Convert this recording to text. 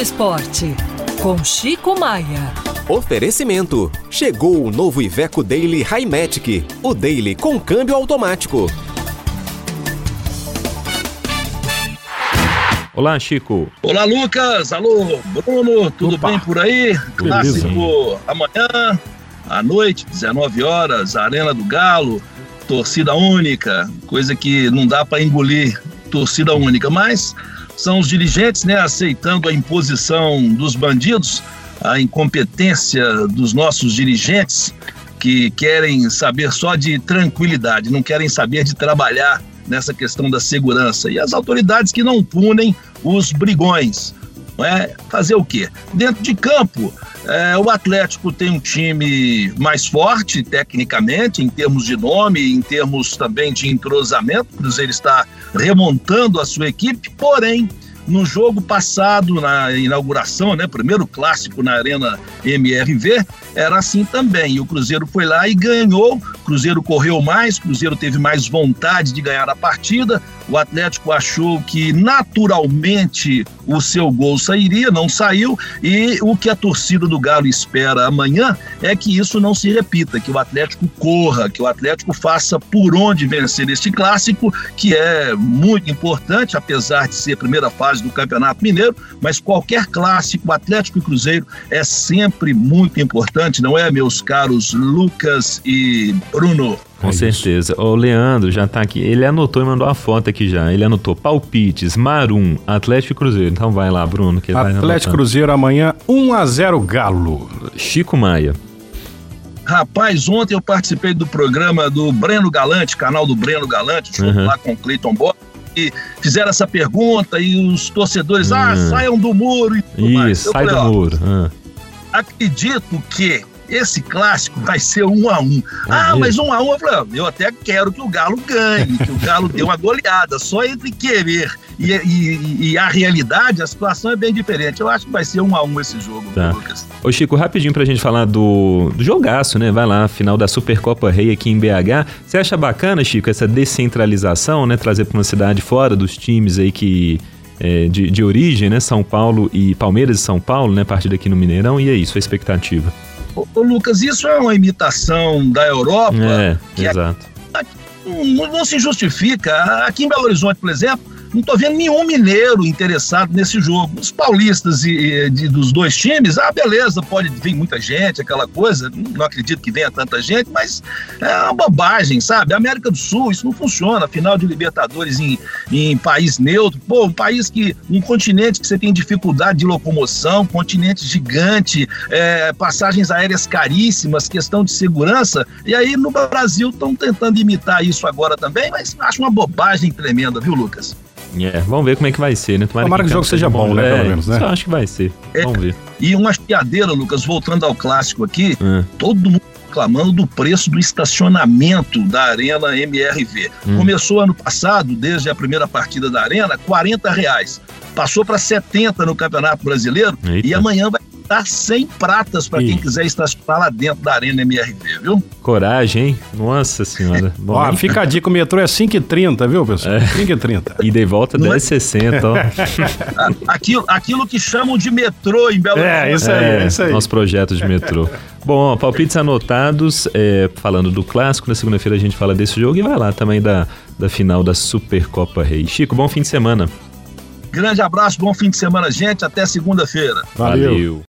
Esporte, com Chico Maia. Oferecimento. Chegou o novo Iveco Daily Highmatic. O Daily com câmbio automático. Olá, Chico. Olá, Lucas. Alô, Bruno. Tudo Opa. bem por aí? Clássico amanhã, à noite, 19 horas, Arena do Galo, torcida única, coisa que não dá para engolir, torcida única, mas são os dirigentes, né, aceitando a imposição dos bandidos, a incompetência dos nossos dirigentes que querem saber só de tranquilidade, não querem saber de trabalhar nessa questão da segurança e as autoridades que não punem os brigões. É? Fazer o quê? Dentro de campo, é, o Atlético tem um time mais forte tecnicamente, em termos de nome, em termos também de entrosamento. O Cruzeiro está remontando a sua equipe, porém, no jogo passado, na inauguração, né, primeiro clássico na Arena MRV, era assim também. E o Cruzeiro foi lá e ganhou. Cruzeiro correu mais, Cruzeiro teve mais vontade de ganhar a partida. O Atlético achou que naturalmente o seu gol sairia, não saiu. E o que a torcida do Galo espera amanhã é que isso não se repita, que o Atlético corra, que o Atlético faça por onde vencer este clássico, que é muito importante, apesar de ser a primeira fase do Campeonato Mineiro, mas qualquer clássico, Atlético e Cruzeiro, é sempre muito importante, não é, meus caros Lucas e Bruno? Com certeza. O Leandro já tá aqui. Ele anotou e mandou a foto aqui já. Ele anotou palpites, Marum, Atlético e Cruzeiro. Então vai lá, Bruno. Que Atlético. Cruzeiro amanhã 1 a 0 Galo. Chico Maia. Rapaz, ontem eu participei do programa do Breno Galante, canal do Breno Galante, junto Uhum. lá com o Cleiton Borges, e fizeram essa pergunta e os torcedores, ah, Hum. saiam do muro e tudo mais. Isso, Eu sai falei, do ó, muro. Ah. acredito que esse clássico vai ser um a um. Ah, mas um a um, eu falei, ó, eu até quero que o Galo ganhe, que o Galo dê uma goleada, só entre querer e, e- e a realidade, a situação é bem diferente. Eu acho que vai ser um a um esse jogo, Tá. Lucas. Ô Chico, rapidinho pra gente falar do, do jogaço, né? Vai lá, final da Supercopa Rei aqui em BH. Você acha bacana, Chico, essa descentralização, né? Trazer pra uma cidade fora dos times aí que... é, de, de origem, né? São Paulo e Palmeiras e São Paulo, né? Partida aqui no Mineirão. E aí, sua expectativa? Ô, Lucas, isso é uma imitação da Europa, É, que é- exato. não, não se justifica. Aqui em Belo Horizonte, por exemplo, não estou vendo nenhum mineiro interessado nesse jogo. Os paulistas e, de- dos dois times, ah, beleza, pode vir muita gente, aquela coisa. Não acredito que venha tanta gente, mas é uma bobagem, sabe? América do Sul, isso não funciona. Final de Libertadores em, em país neutro, pô, um país que. um continente que você tem dificuldade de locomoção, continente gigante, é, passagens aéreas caríssimas, questão de segurança. E aí no Brasil estão tentando imitar isso agora também, mas acho uma bobagem tremenda, viu, Lucas? É, vamos ver como é que vai ser, né? Tomara que o jogo seja bom, né, É, pelo menos, né? Eu acho que vai ser. É. Vamos ver. E uma chiadeira, Lucas, voltando ao clássico aqui, Ah, todo mundo reclamando do preço do estacionamento da Arena MRV. Hum. Começou ano passado, desde a primeira partida da Arena, 40 reais. Passou para 70 no Campeonato Brasileiro Eita. e amanhã vai dar 100 pratas para quem quiser estacionar lá dentro da Arena MRV, viu? Coragem, hein? Nossa senhora. Bom, Ó, fica a dica, o metrô é 5h30, viu, pessoal? É. 5h30. E de volta Não é? 10,60, ó. Aquilo, aquilo que chamam de metrô em Belo É, Horizonte. isso aí, é isso aí. Nosso projeto de metrô. Bom, ó, palpites anotados, é, falando do clássico, na segunda-feira a gente fala desse jogo e vai lá também da, da final da Supercopa Rei. Chico, bom fim de semana. Grande abraço, bom fim de semana, gente. Até segunda-feira. Valeu. Valeu.